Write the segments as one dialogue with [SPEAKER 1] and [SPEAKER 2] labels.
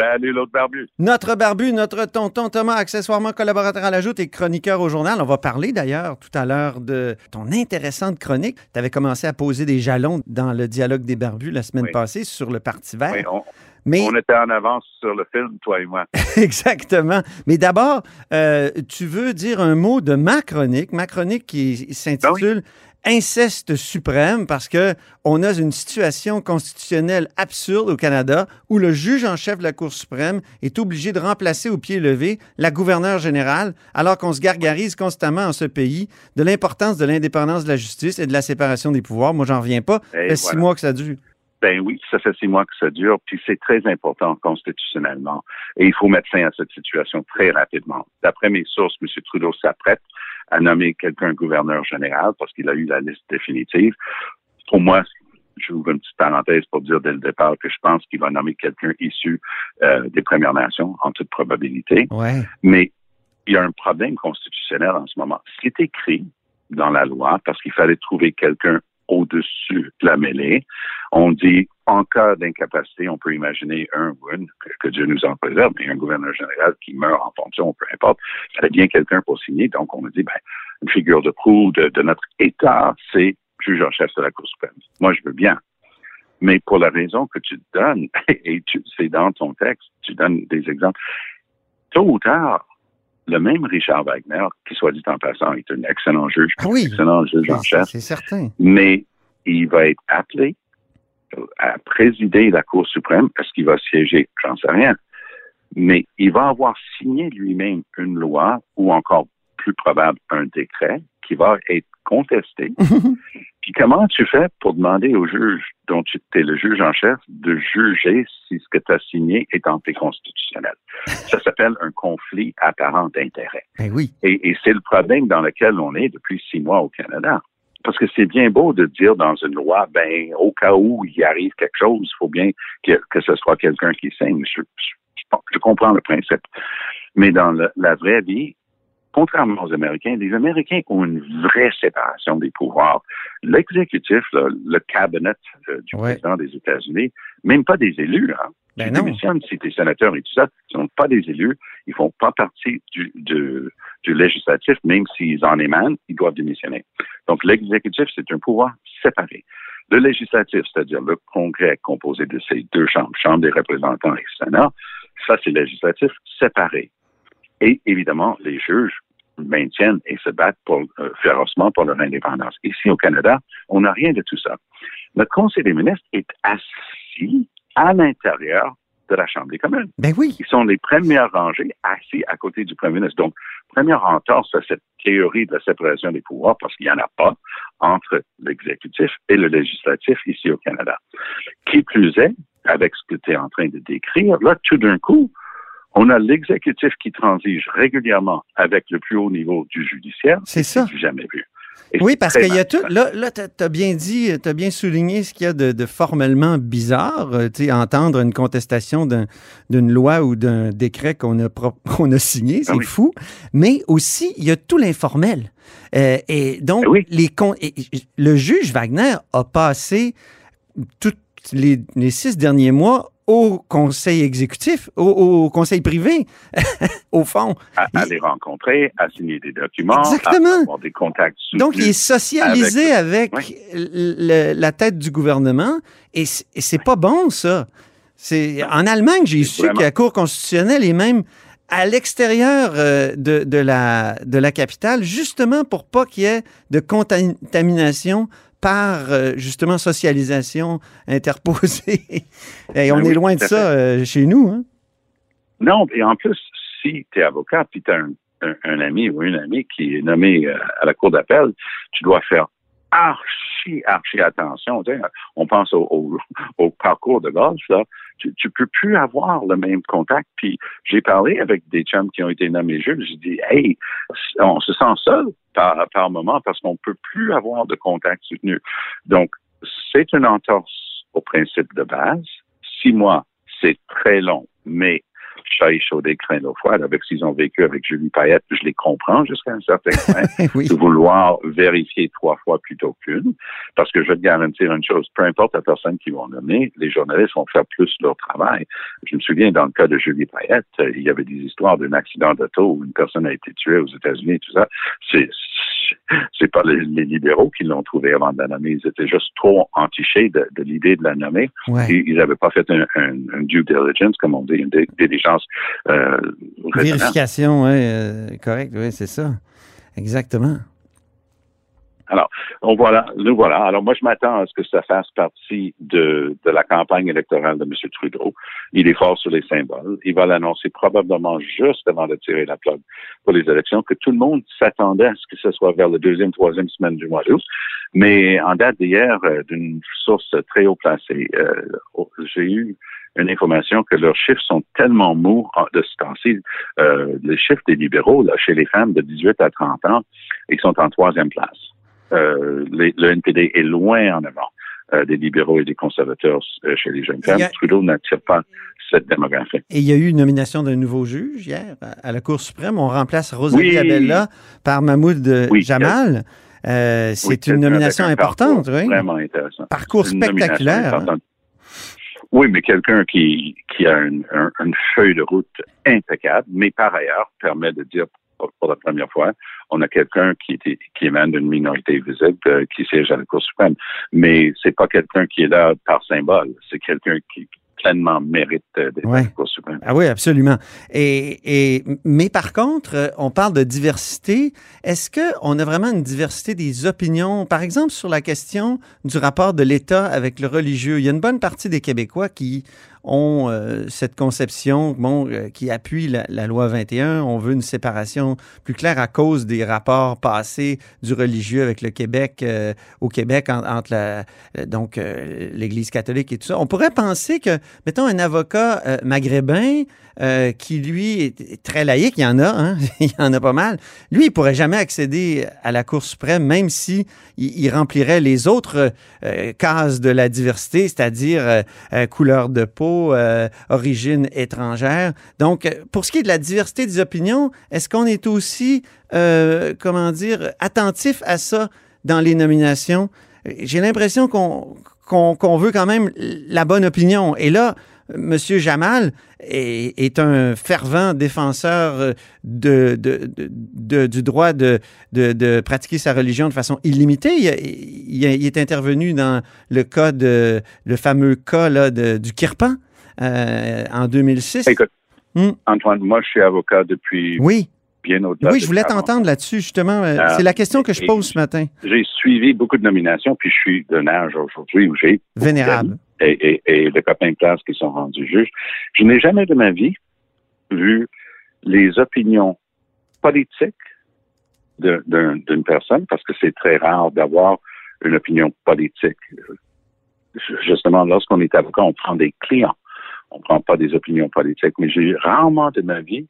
[SPEAKER 1] Salut l'autre barbu.
[SPEAKER 2] Notre barbu, notre tonton Thomas, accessoirement collaborateur à la Joute et chroniqueur au journal. On va parler d'ailleurs tout à l'heure de ton intéressante chronique. Tu avais commencé à poser des jalons dans le dialogue des barbus la semaine
[SPEAKER 1] Oui.
[SPEAKER 2] passée sur le Parti vert.
[SPEAKER 1] Oui, on,
[SPEAKER 2] Mais
[SPEAKER 1] on était en avance sur le film, toi et moi.
[SPEAKER 2] exactement. Mais d'abord, euh, tu veux dire un mot de ma chronique, ma chronique qui s'intitule Inceste suprême parce que on a une situation constitutionnelle absurde au Canada où le juge en chef de la Cour suprême est obligé de remplacer au pied levé la gouverneure générale alors qu'on se gargarise constamment en ce pays de l'importance de l'indépendance de la justice et de la séparation des pouvoirs. Moi, j'en reviens pas. Ça six mois que ça dure.
[SPEAKER 1] Ben oui, ça fait six mois que ça dure, puis c'est très important constitutionnellement. Et il faut mettre fin à cette situation très rapidement. D'après mes sources, M. Trudeau s'apprête à nommer quelqu'un gouverneur général parce qu'il a eu la liste définitive. Pour moi, j'ouvre une petite parenthèse pour dire dès le départ que je pense qu'il va nommer quelqu'un issu euh, des Premières Nations, en toute probabilité.
[SPEAKER 2] Ouais.
[SPEAKER 1] Mais il y a un problème constitutionnel en ce moment. C'est écrit dans la loi parce qu'il fallait trouver quelqu'un au-dessus de la mêlée. On dit, en cas d'incapacité, on peut imaginer un ou une, que, Dieu nous en préserve, mais un gouverneur général qui meurt en fonction, peu importe. Il fallait bien quelqu'un pour signer. Donc, on a dit, ben, une figure de proue de, notre État, c'est juge en chef de la Cour suprême. Moi, je veux bien. Mais pour la raison que tu donnes, et c'est dans ton texte, tu donnes des exemples, tôt ou tard, le même Richard Wagner, qui soit dit en passant, est un excellent juge,
[SPEAKER 2] Ah oui.
[SPEAKER 1] excellent juge en chef,
[SPEAKER 2] c'est certain.
[SPEAKER 1] mais il va être appelé à présider la Cour suprême. Est-ce qu'il va siéger? J'en sais rien. Mais il va avoir signé lui-même une loi ou encore plus probable un décret qui va être contesté. Puis comment tu fais pour demander au juge dont tu es le juge en chef de juger si ce que tu as signé est anticonstitutionnel? Ça s'appelle un conflit apparent d'intérêt.
[SPEAKER 2] Ben oui.
[SPEAKER 1] Et, et c'est le problème dans lequel on est depuis six mois au Canada. Parce que c'est bien beau de dire dans une loi, ben, au cas où il arrive quelque chose, il faut bien que, que ce soit quelqu'un qui signe. Je, je- je comprends le principe. Mais dans le- la vraie vie, contrairement aux Américains, les Américains ont une vraie séparation des pouvoirs. L'exécutif, là, le cabinet euh, du
[SPEAKER 2] Ouais.
[SPEAKER 1] président des États-Unis, même pas des élus, hein,
[SPEAKER 2] Ben
[SPEAKER 1] tu démissionnes si tu es sénateur et tout ça, ils sont pas des élus, ils font pas partie du, du, du législatif, même s'ils en émanent, ils doivent démissionner. Donc, l'exécutif, c'est un pouvoir séparé. Le législatif, c'est-à-dire le Congrès composé de ces deux chambres, Chambre des représentants et Sénat, ça, c'est législatif séparé. Et évidemment, les juges maintiennent et se battent pour, euh, férocement pour leur indépendance. Ici, au Canada, on n'a rien de tout ça. Notre Conseil des ministres est assis à l'intérieur de la Chambre des communes.
[SPEAKER 2] Ben oui.
[SPEAKER 1] Ils sont les premières rangées assis à côté du Premier ministre. Donc, première entorse à cette théorie de la séparation des pouvoirs, parce qu'il n'y en a pas entre l'exécutif et le législatif ici au Canada. Qui plus est, avec ce que tu es en train de décrire, là, tout d'un coup, on a l'exécutif qui transige régulièrement avec le plus haut niveau du judiciaire.
[SPEAKER 2] C'est ça.
[SPEAKER 1] C'est jamais vu. Et
[SPEAKER 2] Oui,
[SPEAKER 1] c'est
[SPEAKER 2] parce qu'il y a tout. Là, là tu as bien dit, tu as bien souligné ce qu'il y a de, de formellement bizarre. euh, tu sais, entendre une contestation d'un- d'une loi ou d'un décret qu'on a, pro- qu'on a signé, c'est
[SPEAKER 1] Ah oui.
[SPEAKER 2] fou. Mais aussi, il y a tout l'informel. Euh, et donc,
[SPEAKER 1] Ah oui.
[SPEAKER 2] les con- et- et- le juge Wagner a passé tous les, les six derniers mois au conseil exécutif, au, au conseil privé, au fond.
[SPEAKER 1] À, à
[SPEAKER 2] Il-
[SPEAKER 1] les rencontrer, à signer des documents,
[SPEAKER 2] Exactement.
[SPEAKER 1] à avoir des contacts
[SPEAKER 2] Donc, il est socialisé avec,
[SPEAKER 1] Oui.
[SPEAKER 2] le- la tête du gouvernement et c'est pas bon, ça. C'est En Allemagne, j'ai su
[SPEAKER 1] vraiment-
[SPEAKER 2] que la Cour constitutionnelle est même à l'extérieur euh, de, de la, de la capitale, justement pour pas qu'il y ait de contamination par, euh, justement, socialisation interposée. et on
[SPEAKER 1] Ben
[SPEAKER 2] est loin de ça euh, chez nous. Hein?
[SPEAKER 1] Non, et en plus, si tu es avocat, puis tu as un, un- un ami ou une amie qui est nommé euh, à la cour d'appel, tu dois faire archi, archi attention. Tu sais, on pense au, au- au parcours de golf, là. Tu, tu peux plus avoir le même contact. Puis j'ai parlé avec des chums qui ont été nommés juges. J'ai dit, hey, on se sent seul par, par moment parce qu'on peut plus avoir de contact soutenu. Donc, c'est une entorse au principe de base. Six mois, c'est très long, mais chat échaudé, craint l'eau froide. Avec s'ils ont vécu avec Julie Payette, je les comprends jusqu'à un certain point.
[SPEAKER 2] oui.
[SPEAKER 1] de vouloir vérifier trois fois plutôt qu'une. Parce que je vais te garantir une chose, peu importe la personne qu'ils vont nommer, les journalistes vont faire plus leur travail. Je me souviens, dans le cas de Julie Payette, il y avait des histoires d'un accident d'auto où une personne a été tuée aux États-Unis et tout ça. C'est c'est pas les, les libéraux qui l'ont trouvé avant de la nommer. Ils étaient juste trop entichés de, de l'idée de la nommer.
[SPEAKER 2] Ouais.
[SPEAKER 1] Ils n'avaient pas fait un, un, un due diligence, comme on dit, une dé- diligence euh.
[SPEAKER 2] Vérification, oui, euh, correct, oui, c'est ça. Exactement.
[SPEAKER 1] Donc voilà, nous voilà. Alors moi, je m'attends à ce que ça fasse partie de, de la campagne électorale de M. Trudeau. Il est fort sur les symboles. Il va l'annoncer probablement juste avant de tirer la plug pour les élections, que tout le monde s'attendait à ce que ce soit vers la deuxième, troisième semaine du mois d'août. Mais en date d'hier, euh, d'une source très haut placée, euh, j'ai eu une information que leurs chiffres sont tellement mous en- de ce temps-ci. Euh, les chiffres des libéraux, là, chez les femmes de 18 à 30 ans, ils sont en troisième place. Euh, les- le NPD est loin en avant euh, des libéraux et des conservateurs euh, chez les jeunes femmes.
[SPEAKER 2] A-
[SPEAKER 1] Trudeau n'attire pas cette démographie.
[SPEAKER 2] Et il y a eu une nomination d'un nouveau juge hier à la Cour suprême. On remplace Rosalie
[SPEAKER 1] Oui.
[SPEAKER 2] Abella par Mahmoud
[SPEAKER 1] Oui,
[SPEAKER 2] Jamal. Euh, c'est
[SPEAKER 1] Oui,
[SPEAKER 2] une nomination
[SPEAKER 1] un
[SPEAKER 2] importante,
[SPEAKER 1] parcours
[SPEAKER 2] oui.
[SPEAKER 1] Vraiment intéressant.
[SPEAKER 2] Parcours spectaculaire. hein.
[SPEAKER 1] Oui, mais quelqu'un qui, qui a une, un- une feuille de route impeccable, mais par ailleurs permet de dire pour, la première fois, on a quelqu'un qui, qui émane d'une minorité visible euh, qui siège à la Cour suprême. Mais c'est pas quelqu'un qui est là par symbole. C'est quelqu'un qui pleinement mérite euh, d'être à la Cour suprême.
[SPEAKER 2] Ah oui, absolument. Et, et, mais par contre, euh, on parle de diversité. Est-ce qu'on a vraiment une diversité des opinions, par exemple, sur la question du rapport de l'État avec le religieux? Il y a une bonne partie des Québécois qui ont euh, cette conception, bon, euh, qui appuie la, loi 21. On veut une séparation plus claire à cause des rapports passés du religieux avec le Québec, euh, au Québec, en- entre l'Église catholique et tout ça. On pourrait penser que, mettons, un avocat maghrébin euh, qui, lui, est très laïque, il y en a, hein, il y en a pas mal, lui, il pourrait jamais accéder à la Cour suprême, même si il, remplirait les autres euh, cases de la diversité, c'est-à-dire euh, couleur de peau, origine étrangère. Donc, pour ce qui est de la diversité des opinions, est-ce qu'on est aussi, comment dire, attentif à ça dans les nominations? J'ai l'impression qu'on qu'on qu'on veut quand même la bonne opinion. Et là, M. Jamal est, est un fervent défenseur euh, de, de, de- de- du droit de, pratiquer sa religion de façon illimitée. Il, est intervenu dans le cas de le fameux cas là, de, du Kirpan euh, en 2006.
[SPEAKER 1] Écoute,
[SPEAKER 2] Hmm?
[SPEAKER 1] Antoine, moi, je suis avocat depuis
[SPEAKER 2] Oui,
[SPEAKER 1] bien au-delà.
[SPEAKER 2] oui, je voulais
[SPEAKER 1] 40
[SPEAKER 2] t'entendre là-dessus justement. Euh, C'est la question que je pose ce matin.
[SPEAKER 1] J'ai suivi beaucoup de nominations, puis je suis d'un âge aujourd'hui où j'ai
[SPEAKER 2] Vénérable.
[SPEAKER 1] Et, et, et de copains de classe qui sont rendus juges. Je n'ai jamais de ma vie vu les opinions politiques d'une personne, parce que c'est très rare d'avoir une opinion politique. Justement, lorsqu'on est avocat, on prend des clients. On ne prend pas des opinions politiques, mais j'ai rarement de ma vie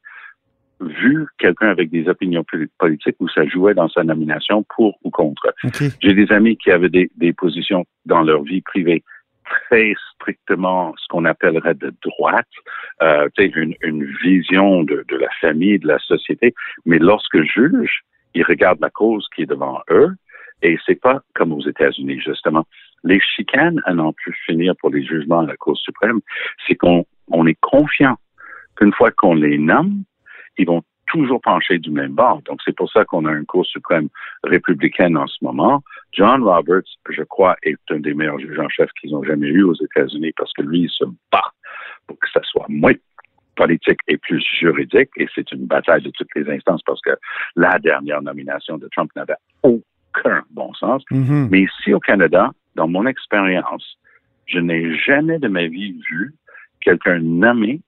[SPEAKER 1] vu quelqu'un avec des opinions poli- politiques où ça jouait dans sa nomination pour ou contre. J'ai des amis qui avaient des, des positions dans leur vie privée très strictement ce qu'on appellerait de droite, euh, une, une vision de, de la famille, de la société. Mais lorsque juge, ils regardent la cause qui est devant eux, et c'est pas comme aux États-Unis justement. Les chicanes à n'en plus finir pour les jugements à la Cour suprême, c'est qu'on on est confiant qu'une fois qu'on les nomme, ils vont toujours pencher du même bord. Donc, c'est pour ça qu'on a une Cour suprême républicaine en ce moment. John Roberts, je crois, est un des meilleurs juges en chef qu'ils ont jamais eu aux États-Unis parce que lui, il se bat pour que ça soit moins politique et plus juridique. Et c'est une bataille de toutes les instances parce que la dernière nomination de Trump n'avait aucun bon sens.
[SPEAKER 2] Mhm.
[SPEAKER 1] Mais ici au Canada, dans mon expérience, je n'ai jamais de ma vie vu quelqu'un nommé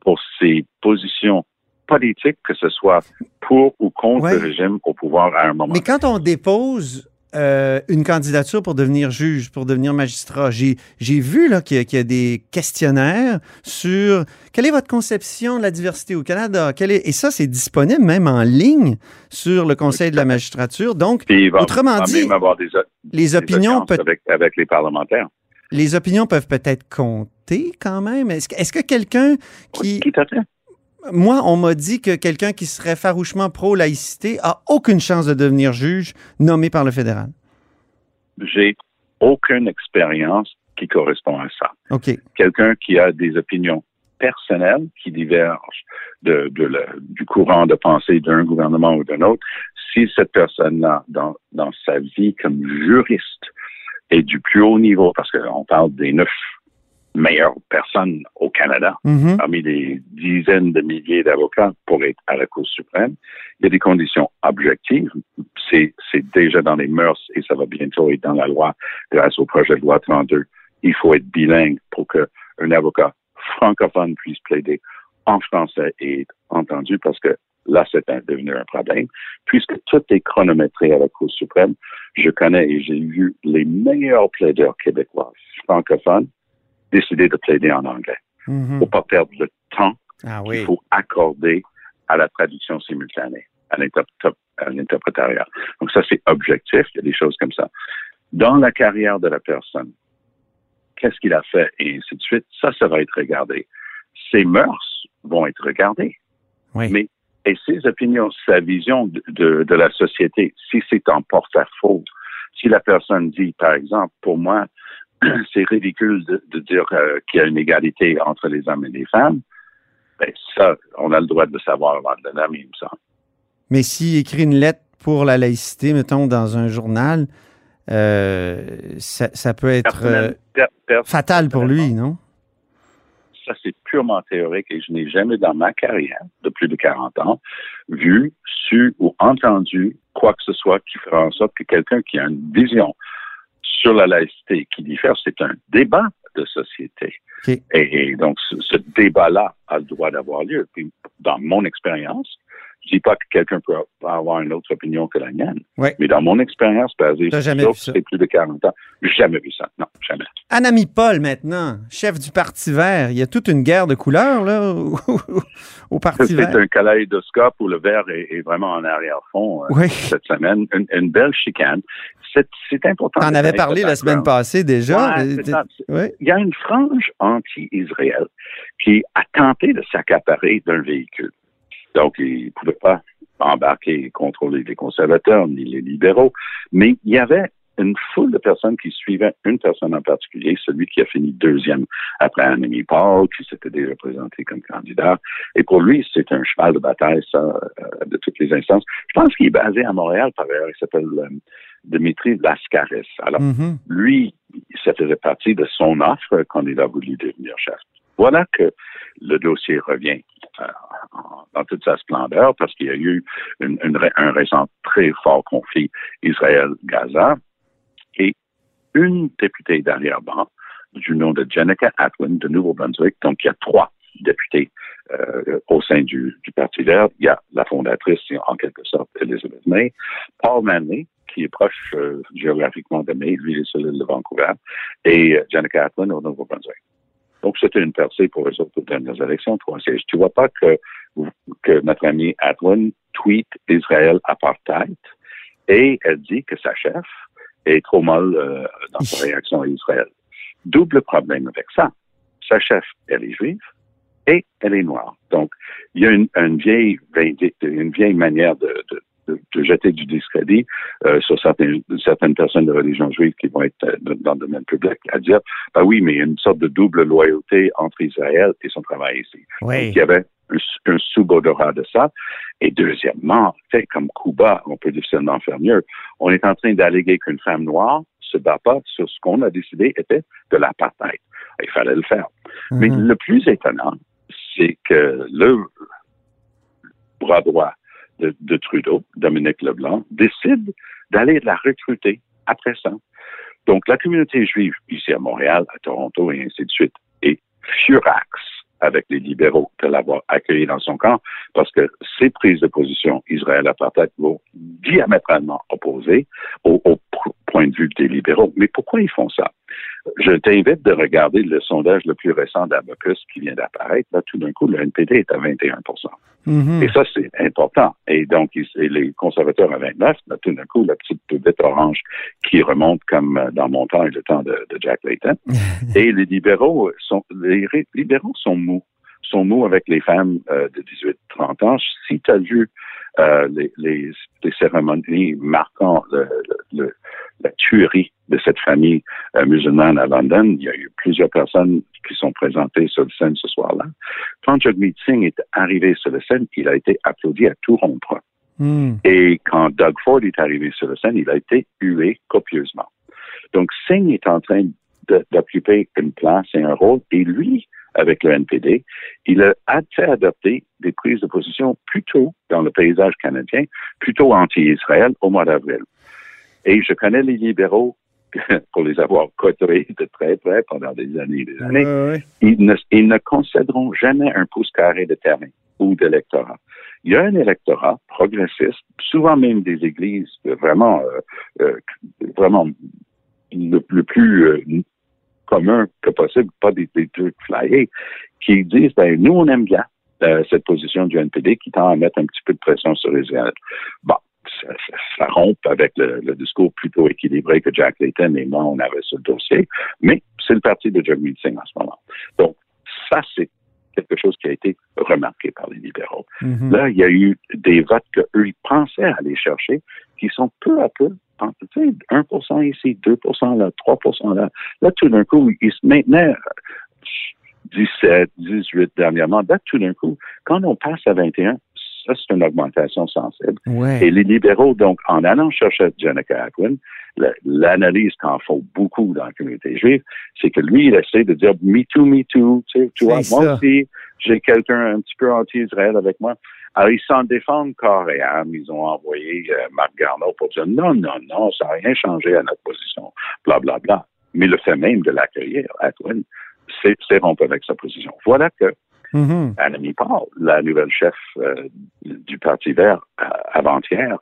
[SPEAKER 1] pour ses positions politiques, que ce soit pour ou contre
[SPEAKER 2] Ouais.
[SPEAKER 1] le régime au pouvoir à un moment.
[SPEAKER 2] Mais quand on dépose euh, une candidature pour devenir juge, pour devenir magistrat. J'ai, vu qu'il, y a, qu'il y a des questionnaires sur quelle est votre conception de la diversité au Canada? Quelle est, et ça, c'est disponible même en ligne sur le Conseil de la magistrature. Donc,
[SPEAKER 1] va,
[SPEAKER 2] autrement
[SPEAKER 1] va
[SPEAKER 2] dit,
[SPEAKER 1] même avoir des,
[SPEAKER 2] les opinions,
[SPEAKER 1] avec, avec les parlementaires.
[SPEAKER 2] les opinions peuvent peut-être compter quand même. Est-ce, que- quelqu'un qui...
[SPEAKER 1] Tout à fait.
[SPEAKER 2] Moi, on m'a dit que quelqu'un qui serait farouchement pro-laïcité a aucune chance de devenir juge nommé par le fédéral.
[SPEAKER 1] J'ai aucune expérience qui correspond à ça.
[SPEAKER 2] OK.
[SPEAKER 1] Quelqu'un qui a des opinions personnelles qui divergent de, de le- du courant de pensée d'un gouvernement ou d'un autre, si cette personne-là, dans, dans sa vie comme juriste, est du plus haut niveau, parce qu'on parle des neuf meilleures personnes au Canada,
[SPEAKER 2] Mhm.
[SPEAKER 1] parmi les dizaines de milliers d'avocats pour être à la Cour suprême. Il y a des conditions objectives. C'est, déjà dans les mœurs et ça va bientôt être dans la loi grâce au projet de loi 32. Il faut être bilingue pour qu'un avocat francophone puisse plaider en français et être entendu parce que là, c'est devenu un problème. Puisque tout est chronométré à la Cour suprême, je connais et j'ai vu les meilleurs plaideurs québécois francophones décider de plaider en anglais
[SPEAKER 2] Mhm.
[SPEAKER 1] faut pas perdre le temps
[SPEAKER 2] Ah
[SPEAKER 1] qu'il faut accorder à la traduction simultanée, à l'interprét- à l'interprétariat. Donc ça, c'est objectif, il y a des choses comme ça. Dans la carrière de la personne, qu'est-ce qu'il a fait et ainsi de suite, ça, ça va être regardé. Ses mœurs vont être regardées.
[SPEAKER 2] Oui.
[SPEAKER 1] Mais et ses opinions, sa vision de, de, de la société, si c'est en porte-à-faux, si la personne dit, par exemple, pour moi, c'est ridicule de, de dire euh, qu'il y a une égalité entre les hommes et les femmes, ben ça, on a le droit de le savoir avant de le nommer, il me semble.
[SPEAKER 2] Mais s'il écrit une lettre pour la laïcité, mettons, dans un journal, euh, ça, ça peut être euh, fatal pour lui, non?
[SPEAKER 1] ça, c'est purement théorique et je n'ai jamais dans ma carrière de plus de 40 ans vu, su ou entendu quoi que ce soit qui fera en sorte que quelqu'un qui a une vision sur la laïcité qui diffère, c'est un débat de société. Et donc, ce, ce débat-là a le droit d'avoir lieu. Puis, dans mon expérience, je dis pas que quelqu'un peut avoir une autre opinion que la mienne.
[SPEAKER 2] Ouais.
[SPEAKER 1] Mais dans mon expérience basée sur
[SPEAKER 2] jamais
[SPEAKER 1] ça, c'est plus de 40 ans, j'ai jamais vu ça. Non, jamais.
[SPEAKER 2] Anami Paul, maintenant, chef du Parti vert. Il y a toute une guerre de couleurs, là, au, Parti
[SPEAKER 1] C'est
[SPEAKER 2] vert.
[SPEAKER 1] un kaléidoscope où le vert est, est vraiment en arrière-fond euh, cette semaine. Une, une belle chicane. C'est c'est important.
[SPEAKER 2] Avais
[SPEAKER 1] connaître
[SPEAKER 2] parlé la semaine passée déjà.
[SPEAKER 1] Ouais, c'est.
[SPEAKER 2] Oui.
[SPEAKER 1] Il y a une frange anti-Israël qui a tenté de s'accaparer d'un véhicule. Donc, il ne pouvait pas embarquer et contrôler les conservateurs ni les libéraux, mais il y avait une foule de personnes qui suivaient une personne en particulier, celui qui a fini deuxième après Annemie Paul, qui s'était déjà présenté comme candidat. Et pour lui, c'est un cheval de bataille, ça, euh, de toutes les instances. Je pense qu'il est basé à Montréal, par ailleurs. Il s'appelle euh, Dimitri Lascaris. Alors,
[SPEAKER 2] Mhm.
[SPEAKER 1] lui, ça faisait partie de son offre quand il a voulu devenir chef. Voilà que le dossier revient en- dans toute sa splendeur parce qu'il y a eu une- une un récent très fort conflit Israël-Gaza et une députée d'arrière-ban du nom de Jenica Atwin de Nouveau-Brunswick. Donc, il y a trois députés euh, au sein du, du Parti vert. Il y a la fondatrice, en quelque sorte, Elizabeth May, Paul Manley, qui est proche euh, géographiquement de May, lui, il est sur l'île de Vancouver, et euh, Jenica Atwin au Nouveau-Brunswick. Donc, c'était une percée pour eux autres aux dernières élections, trois sièges. Tu vois pas que, que notre ami Atwin tweet Israël apartheid et elle dit que sa chef est trop mal euh, dans sa réaction à Israël. Double problème avec ça. Sa chef, elle est juive et elle est noire. Donc, il y a une, une vieille, une vieille manière de, de, de, jeter du discrédit euh, sur certaines, certaines personnes de religion juive qui vont être euh, dans le domaine public à dire, bah oui, mais il y a une sorte de double loyauté entre Israël et son travail ici. Donc,
[SPEAKER 2] Oui.
[SPEAKER 1] il y avait un, un sous-odorat de ça. Et deuxièmement, fait comme Cuba, on peut difficilement faire mieux. On est en train d'alléguer qu'une femme noire se bat pas sur ce qu'on a décidé était de l'apartheid. Il fallait le faire. Mais
[SPEAKER 2] Mhm.
[SPEAKER 1] le plus étonnant, c'est que le bras droit de, de Trudeau, Dominique Leblanc, décide d'aller la recruter après ça. Donc, la communauté juive ici à Montréal, à Toronto et ainsi de suite est furax avec les libéraux de l'avoir accueilli dans son camp parce que ses prises de position Israël-apartheid vont diamétralement opposées aux, aux point de vue des libéraux. Mais pourquoi ils font ça? Je t'invite de regarder le sondage le plus récent d'Abacus qui vient d'apparaître. Là, tout d'un coup, le NPD est à 21
[SPEAKER 2] Mhm.
[SPEAKER 1] Et ça, c'est important. Et donc, ils- et les conservateurs à 29, là, tout d'un coup, la petite bête orange qui remonte comme euh, dans mon temps et le temps de, de Jack Layton. et les libéraux sont, les libéraux sont mous sont mous avec les femmes euh, de 18-30 ans. Si tu as vu euh, les, les, les cérémonies marquant le, le- le- la tuerie de cette famille euh, musulmane à London, il y a eu plusieurs personnes qui sont présentées sur le scène ce soir-là. Quand Jagmeet Singh est arrivé sur la scène, il a été applaudi à tout rompre.
[SPEAKER 2] Hmm.
[SPEAKER 1] Et quand Doug Ford est arrivé sur la scène, il a été hué copieusement. Donc, Singh est en train d'occuper une place et un rôle, et lui, avec le NPD, il a fait adopter des prises de position plutôt dans le paysage canadien, plutôt anti-Israël au mois d'avril. Et je connais les libéraux pour les avoir côtoyés de très près pendant des années et des années
[SPEAKER 2] ouais.
[SPEAKER 1] ils ne, ils ne concéderont jamais un pouce carré de terrain ou d'électorat. Il y a un électorat progressiste, souvent même des églises vraiment, euh, euh, vraiment le, le plus euh, commun que possible, pas des, des trucs flyés, qui disent, ben, nous, on aime bien euh, cette position du NPD qui tend à mettre un petit peu de pression sur Israël. Bon, ça, ça, ça rompt avec le, le discours plutôt équilibré que Jack Layton et moi, on avait sur le dossier, mais c'est le parti de Jagmeet Singh en ce moment. Donc, ça, c'est quelque chose qui a été remarqué par les libéraux.
[SPEAKER 2] Mhm.
[SPEAKER 1] Là, il y a eu des votes qu'eux, ils pensaient aller chercher, qui sont peu à peu, en- tu sais, 1% ici, 2% là, 3% là. Là, tout d'un coup, ils se maintenaient euh, 17, 18 dernièrement. Là, tout d'un coup, quand on passe à 21, ça, c'est une augmentation sensible.
[SPEAKER 2] Ouais.
[SPEAKER 1] Et les libéraux, donc, en allant chercher Jenica la- l'analyse qu'en font beaucoup dans la communauté juive, c'est que lui, il essaie de dire me too, me too. Tu, vois, moi
[SPEAKER 2] ça.
[SPEAKER 1] aussi, j'ai quelqu'un un petit peu anti-Israël avec moi. Alors, ils s'en défendent corps et âme. Ils ont envoyé euh, Marc Garneau pour dire non, non, non, ça n'a rien changé à notre position, bla, bla, bla. Mais le fait même de l'accueillir, Ackman, c'est c'est rompre avec sa position. Voilà que
[SPEAKER 2] Mhm.
[SPEAKER 1] Annemie Paul, la nouvelle chef euh, du Parti vert euh, avant-hier,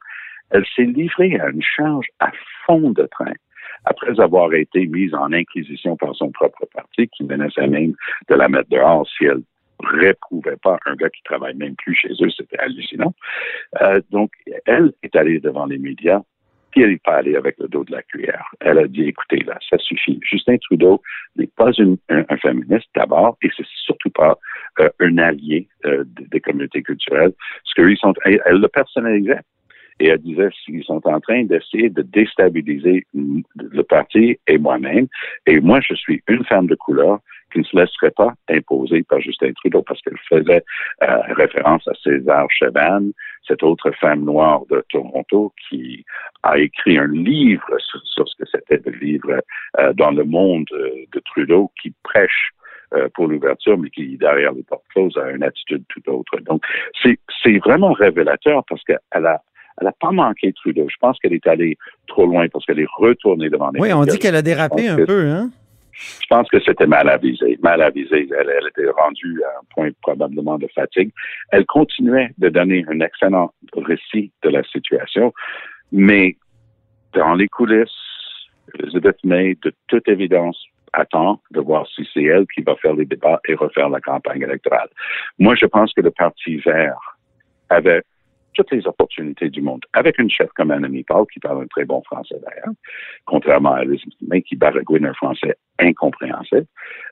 [SPEAKER 1] elle s'est livrée à une charge à fond de train après avoir été mise en inquisition par son propre parti qui menaçait même de la mettre dehors si elle réprouvait pas un gars qui travaille même plus chez eux, c'était hallucinant. Euh, donc, elle est allée devant les médias, puis elle n'est pas allée avec le dos de la cuillère. Elle a dit, écoutez, là, ça suffit. Justin Trudeau n'est pas une- un, un féministe d'abord, et c'est surtout pas euh, un allié euh, des, communautés culturelles. Parce qu'ils sont, elle, elle le personnalisait. Et elle disait qu'ils sont en train d'essayer de déstabiliser le parti et moi-même. Et moi, je suis une femme de couleur qui ne se laisserait pas imposer par Justin Trudeau parce qu'elle faisait euh, référence à César Chevan, cette autre femme noire de Toronto qui a écrit un livre sur, sur ce que c'était de vivre euh, dans le monde euh, de Trudeau qui prêche euh, pour l'ouverture, mais qui, derrière les portes closes, a une attitude tout autre. Donc, c'est vraiment révélateur parce qu'elle a elle a pas manqué Trudeau. Je pense qu'elle est allée trop loin parce qu'elle est retournée devant les
[SPEAKER 2] Oui, on dit qu'elle a dérapé un peu, hein?
[SPEAKER 1] Je pense que c'était mal avisé. Mal avisé. Elle, était rendue à un point probablement de fatigue. Elle continuait de donner un excellent récit de la situation, mais dans les coulisses, Elizabeth May, de toute évidence, attend de voir si c'est elle qui va faire les débats et refaire la campagne électorale. Moi, je pense que le Parti vert avait toutes les opportunités du monde, avec une chef comme Annemie Paul, qui parle un très bon français d'ailleurs, contrairement à Elizabeth May, qui baragouine un français incompréhensible.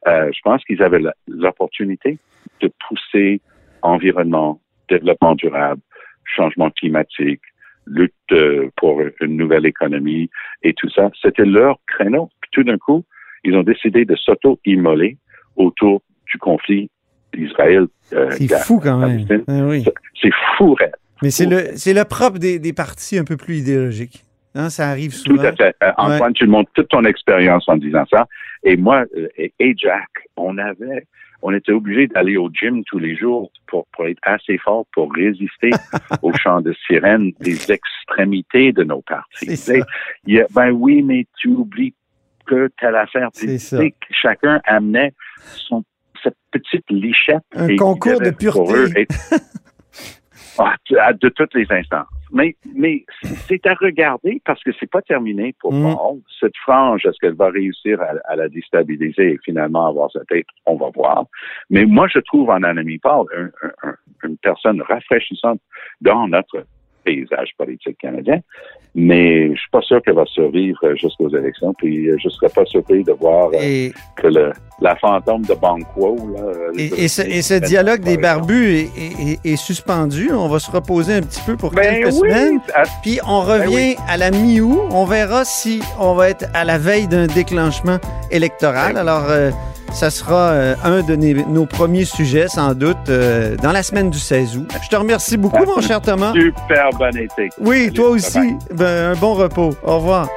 [SPEAKER 1] Euh, je pense qu'ils avaient l'opportunité de pousser environnement, développement durable, changement climatique, lutte euh, pour une nouvelle économie et tout ça. C'était leur créneau. Puis tout d'un coup, ils ont décidé de s'auto-immoler autour du conflit Israël. euh,
[SPEAKER 2] C'est fou quand même. Ah oui.
[SPEAKER 1] C'est fou.
[SPEAKER 2] Mais c'est le, le propre des, des partis un peu plus idéologiques. Hein, ça arrive
[SPEAKER 1] Tout
[SPEAKER 2] souvent.
[SPEAKER 1] à fait. Euh, Antoine, tu montres toute ton expérience en disant ça. Et moi euh, et, et Jack, on avait, on était obligés d'aller au gym tous les jours pour, pour être assez fort pour résister au chant de sirène des extrémités de nos partis. Il y a- ben oui, mais tu oublies que telle affaire. Sais, Chacun amenait son, cette petite lichette.
[SPEAKER 2] Un
[SPEAKER 1] et
[SPEAKER 2] concours de pureté.
[SPEAKER 1] pour eux être- Ah, de toutes les instances. Mais, mais c'est à regarder parce que c'est pas terminé pour
[SPEAKER 2] Mm.
[SPEAKER 1] Paul. Cette frange, est-ce qu'elle va réussir à, à la déstabiliser et finalement avoir sa tête? On va voir. Mais moi, je trouve en Annemie Paul un- un- un- une personne rafraîchissante dans notre paysage politique canadien. Mais je suis pas sûr qu'elle va survivre euh, jusqu'aux élections. Puis euh, je serais pas surpris de voir euh,
[SPEAKER 2] Et,
[SPEAKER 1] que le, la fantôme de Banquo, là,
[SPEAKER 2] et, et ce, et ce dialogue des barbus est, est- est- est suspendu. On va se reposer un petit peu pour
[SPEAKER 1] Ben
[SPEAKER 2] quelques
[SPEAKER 1] oui,
[SPEAKER 2] semaines.
[SPEAKER 1] à-
[SPEAKER 2] Puis on revient à la mi-août. On verra si on va être à la veille d'un déclenchement électoral.
[SPEAKER 1] Oui.
[SPEAKER 2] Alors, euh, ça sera euh, un de nos premiers sujets, sans doute, euh, dans la semaine du 16 août. Je te remercie beaucoup, mon cher Thomas.
[SPEAKER 1] super bon été.
[SPEAKER 2] Oui,
[SPEAKER 1] Salut,
[SPEAKER 2] toi aussi. Ben, un bon repos. Au revoir.